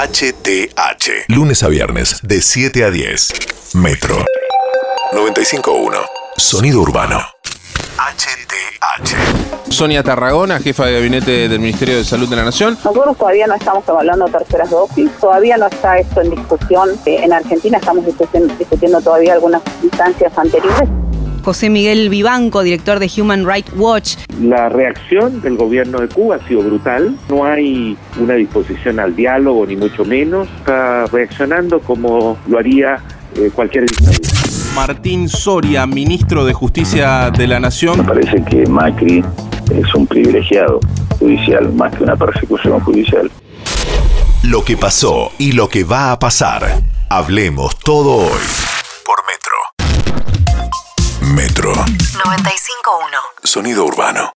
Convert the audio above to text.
HTH. Lunes a viernes, de 7 a 10. Metro. 95.1. Sonido urbano. HTH. Sonia Tarragona, jefa de gabinete del Ministerio de Salud de la Nación. Nosotros todavía no estamos evaluando terceras dosis, todavía no está esto en discusión. Eh, En Argentina estamos discutiendo, discutiendo todavía algunas instancias anteriores. José Miguel Vivanco, director de Human Rights Watch. La reacción del gobierno de Cuba ha sido brutal. No hay una disposición al diálogo, ni mucho menos. Está reaccionando como lo haría eh, cualquier dictadura. Martín Soria, ministro de Justicia de la Me Nación. parece que Macri es un privilegiado judicial más que una persecución judicial. Lo que pasó y lo que va a pasar. Hablemos todo hoy. 95.1. Sonido urbano.